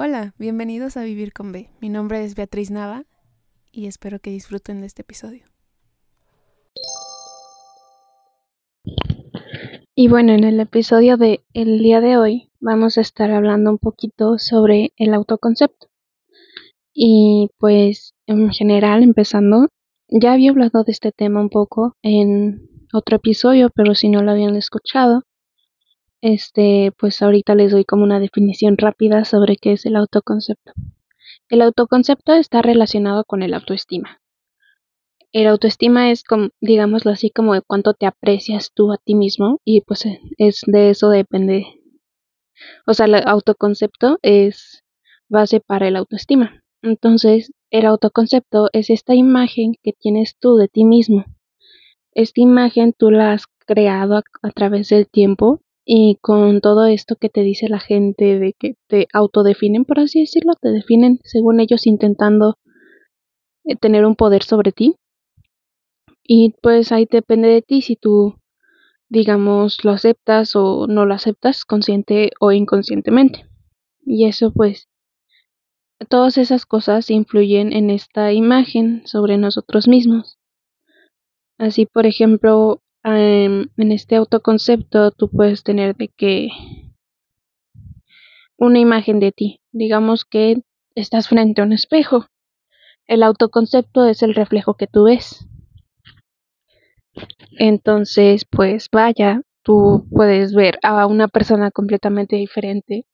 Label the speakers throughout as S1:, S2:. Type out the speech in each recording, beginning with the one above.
S1: Hola, bienvenidos a Vivir con B. Mi nombre es Beatriz Nava y espero que disfruten de este episodio.
S2: Y bueno, en el episodio de el día de hoy vamos a estar hablando un poquito sobre el autoconcepto. Y pues en general, empezando, ya había hablado de este tema un poco en otro episodio, pero si no lo habían escuchado, este, pues ahorita les doy como una definición rápida sobre qué es el autoconcepto. El autoconcepto está relacionado con el autoestima. El autoestima es, como, digámoslo así, como de cuánto te aprecias tú a ti mismo y pues es de eso depende. O sea, el autoconcepto es base para el autoestima. Entonces, el autoconcepto es esta imagen que tienes tú de ti mismo. Esta imagen tú la has creado a través del tiempo y con todo esto que te dice la gente de que te autodefinen, por así decirlo, te definen según ellos intentando eh, tener un poder sobre ti. Y pues ahí depende de ti si tú, digamos, lo aceptas o no lo aceptas, consciente o inconscientemente. Y eso pues, todas esas cosas influyen en esta imagen sobre nosotros mismos. Así, por ejemplo, en este autoconcepto tú puedes tener de que una imagen de ti. Digamos que estás frente a un espejo. El autoconcepto es el reflejo que tú ves. Entonces, pues vaya, tú puedes ver a una persona completamente diferente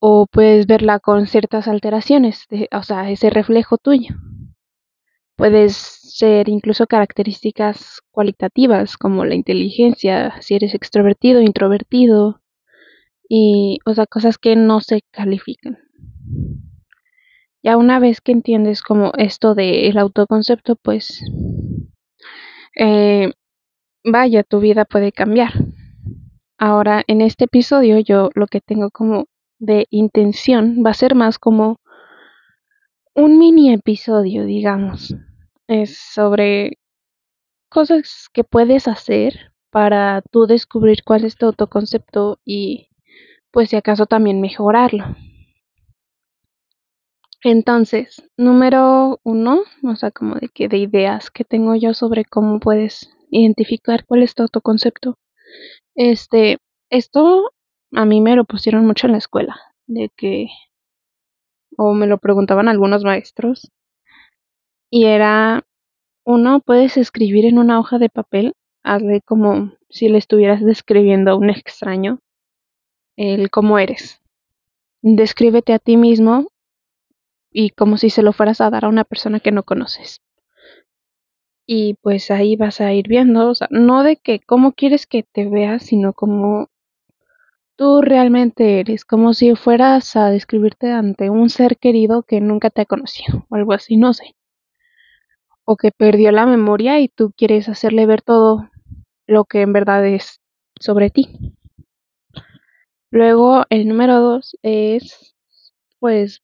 S2: o puedes verla con ciertas alteraciones, de, o sea, ese reflejo tuyo. Puedes ser incluso características cualitativas como la inteligencia, si eres extrovertido, introvertido, y, o sea, cosas que no se califican. Ya una vez que entiendes como esto del autoconcepto, pues eh, vaya, tu vida puede cambiar. Ahora, en este episodio yo lo que tengo como de intención va a ser más como un mini episodio, digamos. Es sobre cosas que puedes hacer para tú descubrir cuál es tu autoconcepto y pues si acaso también mejorarlo. Entonces, número uno, o sea, como de que de ideas que tengo yo sobre cómo puedes identificar cuál es tu autoconcepto. Este, esto a mí me lo pusieron mucho en la escuela, de que, o me lo preguntaban algunos maestros, y era, uno, puedes escribir en una hoja de papel, hazle como si le estuvieras describiendo a un extraño, el cómo eres. Descríbete a ti mismo y como si se lo fueras a dar a una persona que no conoces. Y pues ahí vas a ir viendo, o sea, no de que cómo quieres que te veas, sino como tú realmente eres, como si fueras a describirte ante un ser querido que nunca te ha conocido, o algo así, no sé. O que perdió la memoria y tú quieres hacerle ver todo lo que en verdad es sobre ti. Luego el número dos es, pues,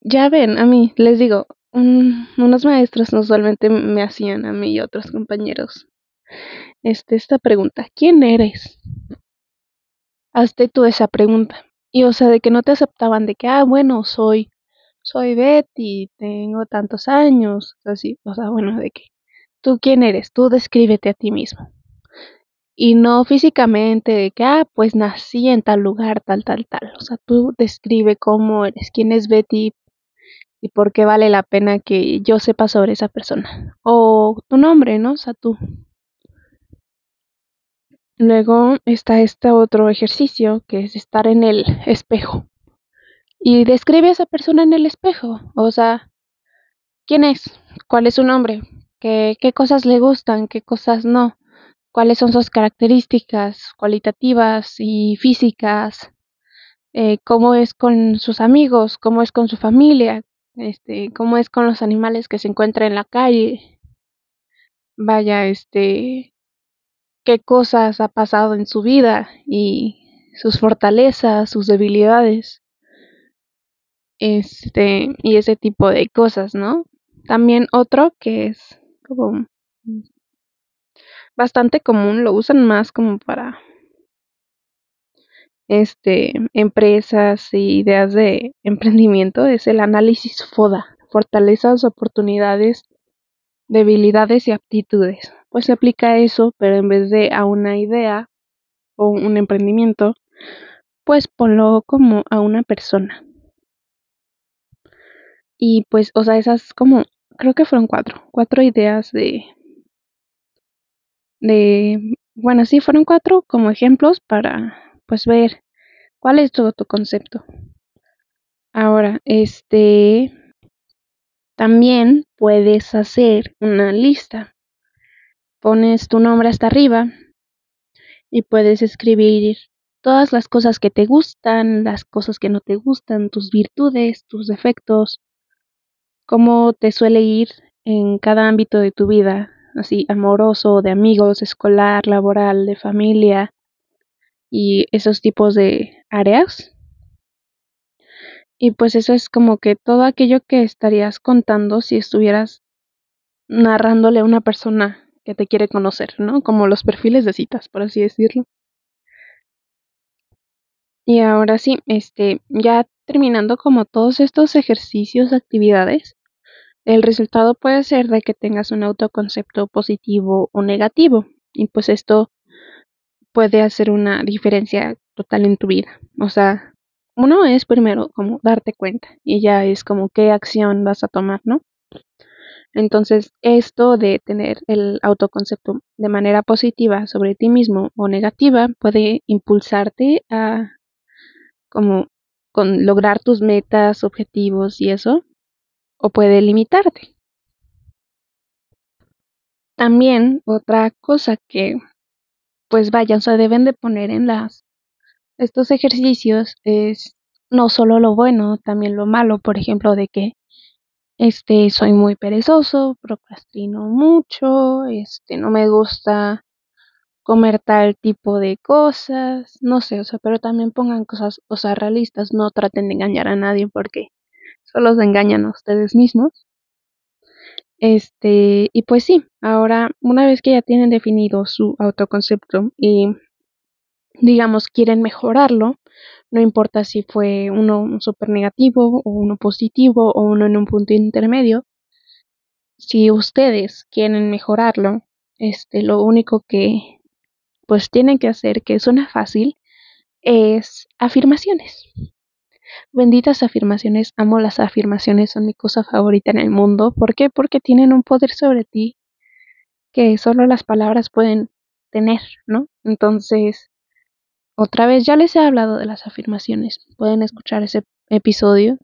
S2: ya ven, a mí, les digo, un, unos maestros usualmente me hacían a mí y otros compañeros este, esta pregunta, ¿quién eres? Hazte tú esa pregunta. Y o sea, de que no te aceptaban, de que, ah, bueno, soy, soy Betty, tengo tantos años, así, o sea, bueno, de que, ¿tú quién eres? Tú descríbete a ti mismo. Y no físicamente, de que, ah, pues nací en tal lugar, tal, tal, tal. O sea, tú describe cómo eres, quién es Betty y por qué vale la pena que yo sepa sobre esa persona. O tu nombre, ¿no? O sea, tú. Luego está este otro ejercicio que es estar en el espejo. Y describe a esa persona en el espejo. O sea, ¿quién es? ¿Cuál es su nombre? ¿Qué, cosas le gustan? ¿Qué cosas no? ¿Cuáles son sus características cualitativas y físicas? Eh, ¿Cómo es con sus amigos? ¿Cómo es con su familia? Este, ¿Cómo es con los animales que se encuentran en la calle? Vaya, este, qué cosas ha pasado en su vida y sus fortalezas, sus debilidades. Este, y ese tipo de cosas, ¿no? También otro que es como bastante común, lo usan más como para este, empresas y ideas de emprendimiento es el análisis FODA, fortalezas, oportunidades, debilidades y aptitudes. Pues se aplica eso, pero en vez de a una idea o un emprendimiento, pues ponlo como a una persona. Y pues, o sea, esas como, creo que fueron cuatro, cuatro ideas de, de, bueno, sí, fueron cuatro como ejemplos para, pues, ver cuál es todo tu concepto. Ahora, este, también puedes hacer una lista. Pones tu nombre hasta arriba y puedes escribir todas las cosas que te gustan, las cosas que no te gustan, tus virtudes, tus defectos, cómo te suele ir en cada ámbito de tu vida, así amoroso, de amigos, escolar, laboral, de familia y esos tipos de áreas. Y pues eso es como que todo aquello que estarías contando si estuvieras narrándole a una persona que te quiere conocer, ¿no? Como los perfiles de citas, por así decirlo. Y ahora sí, este, ya terminando como todos estos ejercicios, actividades, el resultado puede ser de que tengas un autoconcepto positivo o negativo. Y pues esto puede hacer una diferencia total en tu vida. O sea, uno es primero como darte cuenta y ya es como qué acción vas a tomar, ¿no? Entonces, esto de tener el autoconcepto de manera positiva sobre ti mismo o negativa puede impulsarte a como con lograr tus metas, objetivos y eso, o puede limitarte. También otra cosa que, pues vaya, o sea, deben de poner en las estos ejercicios es no solo lo bueno, también lo malo, por ejemplo, de que este soy muy perezoso, procrastino mucho, este no me gusta comer tal tipo de cosas, no sé, o sea, pero también pongan cosas, o realistas, no traten de engañar a nadie porque solo se engañan a ustedes mismos. Este, y pues sí, ahora una vez que ya tienen definido su autoconcepto y digamos quieren mejorarlo, no importa si fue uno súper negativo o uno positivo o uno en un punto intermedio, si ustedes quieren mejorarlo, este, lo único que pues tienen que hacer, que suena fácil, es afirmaciones. Benditas afirmaciones, amo las afirmaciones, son mi cosa favorita en el mundo. ¿Por qué? Porque tienen un poder sobre ti que solo las palabras pueden tener, ¿no? Entonces, otra vez, ya les he hablado de las afirmaciones, pueden escuchar ese episodio.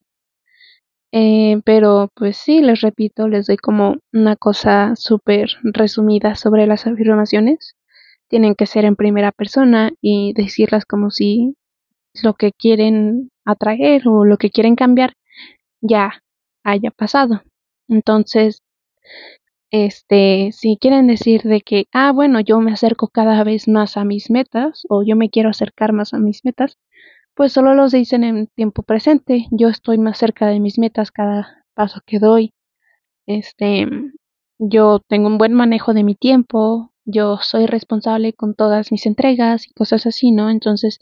S2: Eh, pero pues sí, les repito, les doy como una cosa súper resumida sobre las afirmaciones. Tienen que ser en primera persona y decirlas como si lo que quieren atraer o lo que quieren cambiar ya haya pasado. Entonces, este, si quieren decir de que, ah, bueno, yo me acerco cada vez más a mis metas o yo me quiero acercar más a mis metas, pues solo los dicen en tiempo presente. Yo estoy más cerca de mis metas cada paso que doy. Este, yo tengo un buen manejo de mi tiempo, yo soy responsable con todas mis entregas y cosas así, ¿no? Entonces,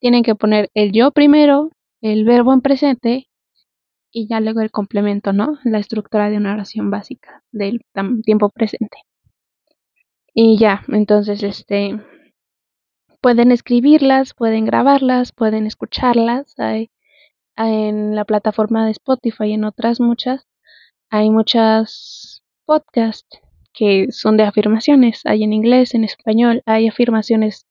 S2: tienen que poner el yo primero, el verbo en presente y ya luego el complemento, ¿no? La estructura de una oración básica del tiempo presente. Y ya, entonces, este, pueden escribirlas, pueden grabarlas, pueden escucharlas. Hay, en la plataforma de Spotify y en otras muchas, hay muchas podcasts que son de afirmaciones. Hay en inglés, en español, hay afirmaciones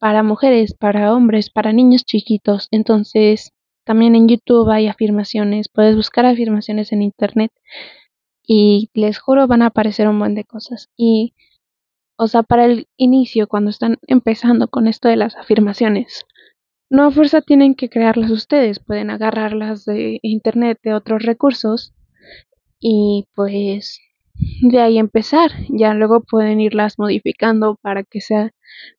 S2: para mujeres, para hombres, para niños chiquitos. Entonces, también en YouTube hay afirmaciones, puedes buscar afirmaciones en internet y les juro van a aparecer un montón de cosas. Y, o sea, para el inicio, cuando están empezando con esto de las afirmaciones, no a fuerza tienen que crearlas ustedes, pueden agarrarlas de internet, de otros recursos y pues de ahí empezar. Ya luego pueden irlas modificando para que sea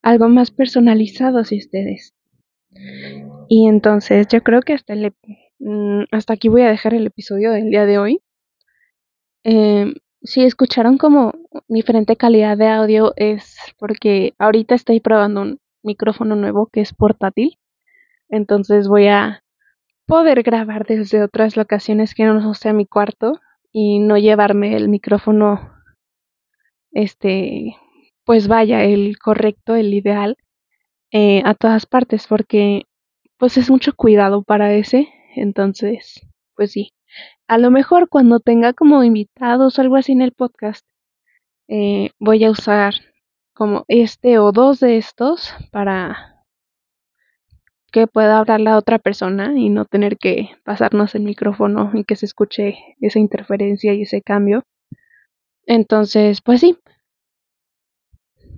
S2: algo más personalizado hacia ustedes. Y entonces yo creo que hasta, el, mm, hasta aquí voy a dejar el episodio del día de hoy. Eh, si escucharon como diferente calidad de audio es porque ahorita estoy probando un micrófono nuevo que es portátil. Entonces voy a poder grabar desde otras locaciones que no sea mi cuarto y no llevarme el micrófono este pues vaya el correcto el ideal eh, a todas partes porque pues es mucho cuidado para ese entonces pues sí a lo mejor cuando tenga como invitados o algo así en el podcast eh, voy a usar como este o dos de estos para que pueda hablar la otra persona y no tener que pasarnos el micrófono y que se escuche esa interferencia y ese cambio. Entonces, pues sí.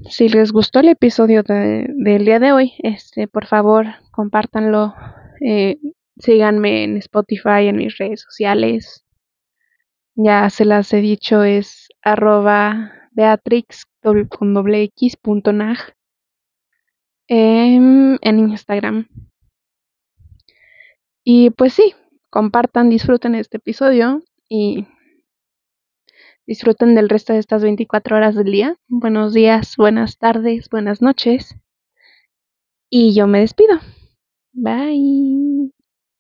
S2: Si les gustó el episodio del día de hoy, este, por favor, compártanlo. Eh, síganme en Spotify, en mis redes sociales. Ya se las he dicho, es arroba beatrix con nag en Instagram. Y pues sí, compartan, disfruten este episodio y disfruten del resto de estas 24 horas del día. Buenos días, buenas tardes, buenas noches. Y yo me despido. Bye.